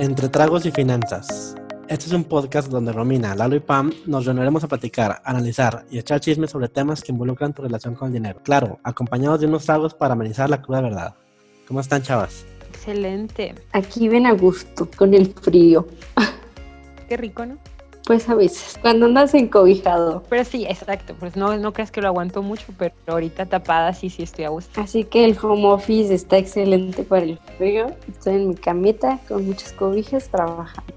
Entre Tragos y Finanzas. Este es un podcast donde Romina, Lalo y Pam nos reuniremos a platicar, analizar y echar chismes sobre temas que involucran tu relación con el dinero. Claro, acompañados de unos tragos para amenizar la cruda verdad. ¿Cómo están, chavas? Excelente. Aquí ven a gusto, con el frío. Qué rico, ¿no? Pues a veces, cuando andas encobijado. Pero sí, exacto. Pues no, no creas que lo aguanto mucho, pero ahorita tapada sí, sí estoy a gusto. Así que el home office está excelente para el frío. Estoy en mi camita con muchas cobijas trabajando.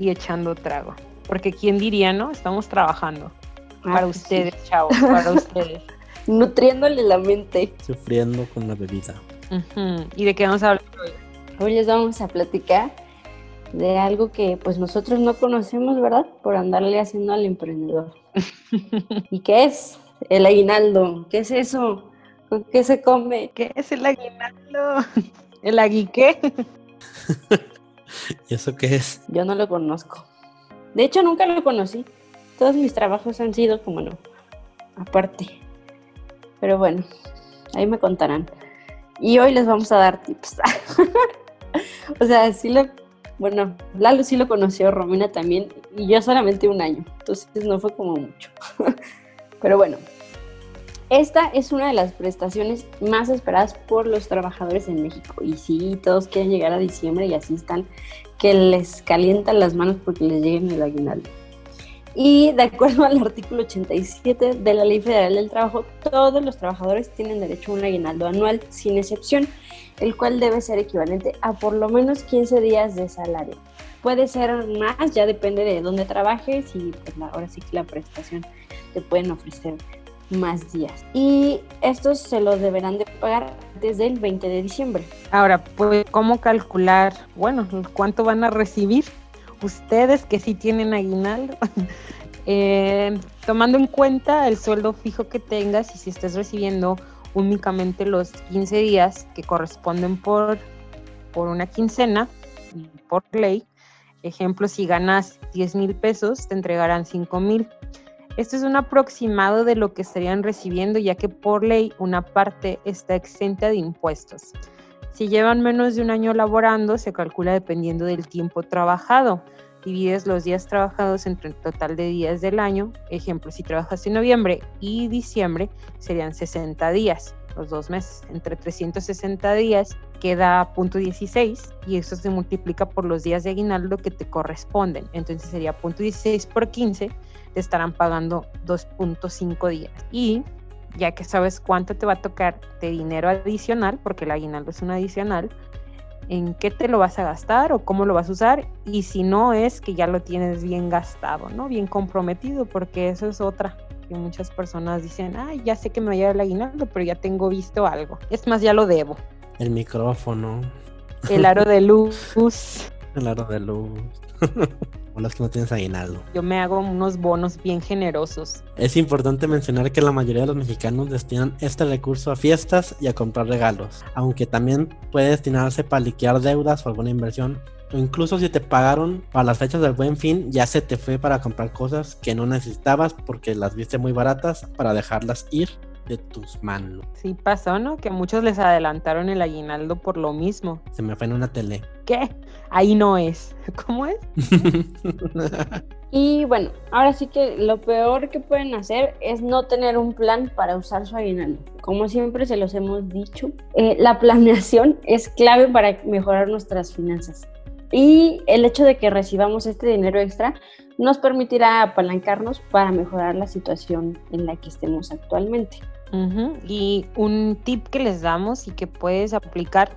Y echando trago. Porque quién diría, ¿no? Estamos trabajando. Ah, para pues ustedes, chavos, para ustedes. sí. Nutriéndole la mente. Sufriendo con la bebida. ¿Y de qué vamos a hablar hoy? Hoy les vamos a platicar de algo que pues nosotros no conocemos, ¿verdad? Por andarle haciendo al emprendedor. ¿Y qué es? El aguinaldo. ¿Qué es eso? ¿Con qué se come? ¿Qué es el aguinaldo? ¿El aguiqué? ¿Y eso qué es? Yo no lo conozco. De hecho, nunca lo conocí. Todos mis trabajos han sido como no, aparte. Pero bueno, ahí me contarán. Y hoy les vamos a dar tips. o sea, sí lo, bueno, Lalo sí lo conoció, Romina también, y yo solamente un año. Entonces no fue como mucho. Pero bueno, esta es una de las prestaciones más esperadas por los trabajadores en México. Y sí, todos quieren llegar a diciembre y así están, que les calientan las manos porque les lleguen el aguinaldo. Y de acuerdo al artículo 87 de la Ley Federal del Trabajo, todos los trabajadores tienen derecho a un aguinaldo anual, sin excepción, el cual debe ser equivalente a por lo menos 15 días de salario. Puede ser más, ya depende de dónde trabajes y pues, ahora sí que la prestación te pueden ofrecer más días. Y estos se los deberán de pagar desde el 20 de diciembre. Ahora, pues, ¿cómo calcular? Bueno, ¿cuánto van a recibir ustedes que sí tienen aguinaldo? Eh, tomando en cuenta el sueldo fijo que tengas y si estás recibiendo únicamente los 15 días que corresponden por, por una quincena y por ley. Ejemplo, si ganas 10 mil pesos, te entregarán 5 mil. Esto es un aproximado de lo que estarían recibiendo, ya que por ley una parte está exenta de impuestos. Si llevan menos de un año laborando, se calcula dependiendo del tiempo trabajado. Divides los días trabajados entre el total de días del año. Ejemplo, si trabajas en noviembre y diciembre, serían 60 días, los dos meses. Entre 360 días queda punto 16 y eso se multiplica por los días de aguinaldo que te corresponden. Entonces sería punto 16 por 15, te estarán pagando 2.5 días. Y ya que sabes cuánto te va a tocar de dinero adicional, porque el aguinaldo es un adicional, en qué te lo vas a gastar o cómo lo vas a usar y si no es que ya lo tienes bien gastado, ¿no? Bien comprometido, porque eso es otra que muchas personas dicen, ay, ya sé que me va a llegar el aguinaldo, pero ya tengo visto algo. Es más, ya lo debo. El micrófono, El aro de luz. el aro de luz. o los que no tienes aguinaldo. Yo me hago unos bonos bien generosos. Es importante mencionar que la mayoría de los mexicanos destinan este recurso a fiestas y a comprar regalos, aunque también puede destinarse para liquidar deudas o alguna inversión, o incluso si te pagaron para las fechas del buen fin, ya se te fue para comprar cosas que no necesitabas porque las viste muy baratas para dejarlas ir de tus manos. Sí pasó, ¿no? Que muchos les adelantaron el aguinaldo por lo mismo. Se me fue en una tele. ¿Qué? Ahí no es. ¿Cómo es? Y bueno, ahora sí que lo peor que pueden hacer es no tener un plan para usar su aguinaldo. Como siempre se los hemos dicho, eh, la planeación es clave para mejorar nuestras finanzas. Y el hecho de que recibamos este dinero extra nos permitirá apalancarnos para mejorar la situación en la que estemos actualmente. Y un tip que les damos y que puedes aplicar,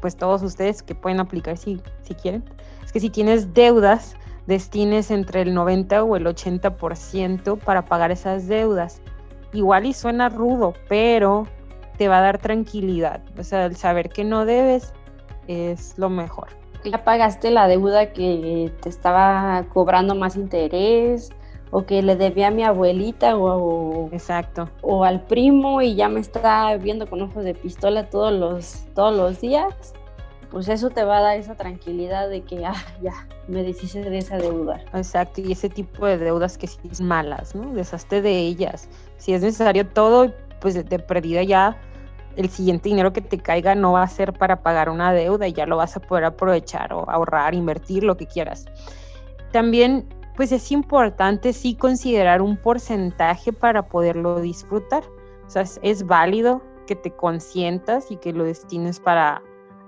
pues todos ustedes que pueden aplicar si, si quieren, es que si tienes deudas, destines entre el 90 o el 80% para pagar esas deudas. Igual y suena rudo, pero te va a dar tranquilidad. O sea, el saber que no debes es lo mejor. Ya pagaste la deuda que te estaba cobrando más interés o que le debía a mi abuelita o, Exacto. o al primo y ya me está viendo con ojos de pistola todos los, todos los días, pues eso te va a dar esa tranquilidad de que, ah, ya, me deshice de esa deuda. Exacto, y ese tipo de deudas que sí son malas, ¿no? Deshazte de ellas. Si es necesario todo, pues de, de perdida ya el siguiente dinero que te caiga no va a ser para pagar una deuda y ya lo vas a poder aprovechar o ahorrar, invertir, lo que quieras. También, pues es importante sí considerar un porcentaje para poderlo disfrutar. O sea, es, válido que te consientas y que lo destines para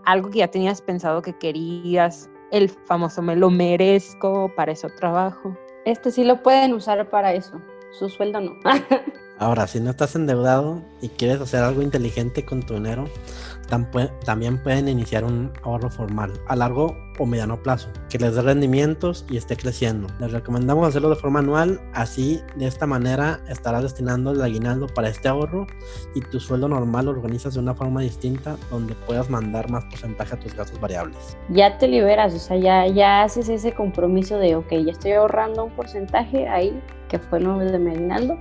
algo que ya tenías pensado que querías, el famoso me lo merezco, para eso trabajo. Este sí lo pueden usar para eso, su sueldo no. Ahora, si no estás endeudado y quieres hacer algo inteligente con tu dinero, también pueden iniciar un ahorro formal a largo o mediano plazo que les dé rendimientos y esté creciendo. Les recomendamos hacerlo de forma anual, así de esta manera estarás destinando el aguinaldo para este ahorro y tu sueldo normal lo organizas de una forma distinta donde puedas mandar más porcentaje a tus gastos variables. Ya te liberas, o sea, ya, ya haces ese compromiso de, ok, ya estoy ahorrando un porcentaje ahí, que fue nombre de mi aguinaldo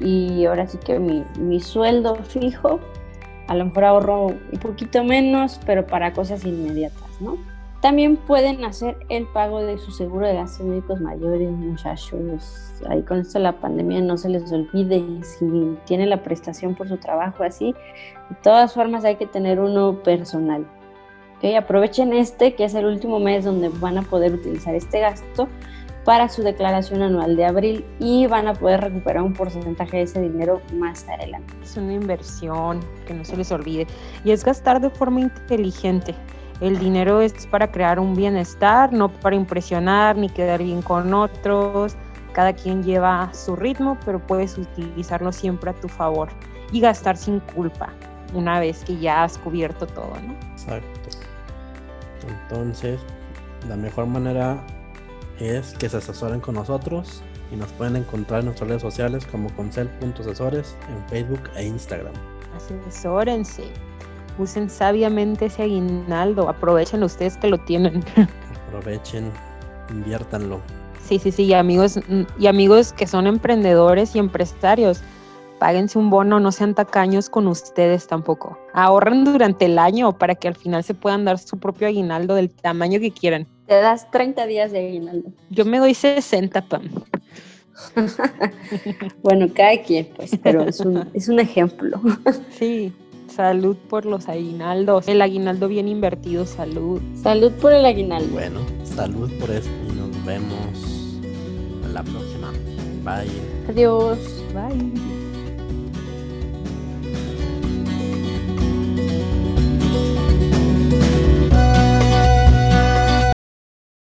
y ahora sí que mi, mi sueldo fijo, a lo mejor ahorro un poquito menos, pero para cosas inmediatas, ¿no? También pueden hacer el pago de su seguro de gastos médicos mayores, muchachos. Ahí con esto la pandemia no se les olvide si tienen la prestación por su trabajo así. De todas formas hay que tener uno personal. ¿Okay? Aprovechen este, que es el último mes donde van a poder utilizar este gasto para su declaración anual de abril y van a poder recuperar un porcentaje de ese dinero más adelante. Es una inversión, que no se les olvide, y es gastar de forma inteligente. El dinero es para crear un bienestar, no para impresionar ni quedar bien con otros. Cada quien lleva su ritmo, pero puedes utilizarlo siempre a tu favor y gastar sin culpa una vez que ya has cubierto todo, ¿no? Exacto. Entonces, la mejor manera es que se asesoren con nosotros y nos pueden encontrar en nuestras redes sociales como concel.asesores en Facebook e Instagram. Asesórense, usen sabiamente ese aguinaldo, aprovechen ustedes que lo tienen. Aprovechen, inviértanlo. Sí, sí, sí, y amigos, y amigos que son emprendedores y empresarios, páguense un bono, no sean tacaños con ustedes tampoco. Ahorren durante el año para que al final se puedan dar su propio aguinaldo del tamaño que quieran. Te das 30 días de aguinaldo. Yo me doy 60, Pam. bueno, cada quien, pues, pero es un, es un ejemplo. sí, salud por los aguinaldos. El aguinaldo bien invertido, salud. Salud por el aguinaldo. Bueno, salud por eso y nos vemos en la próxima. Bye. Adiós. Bye.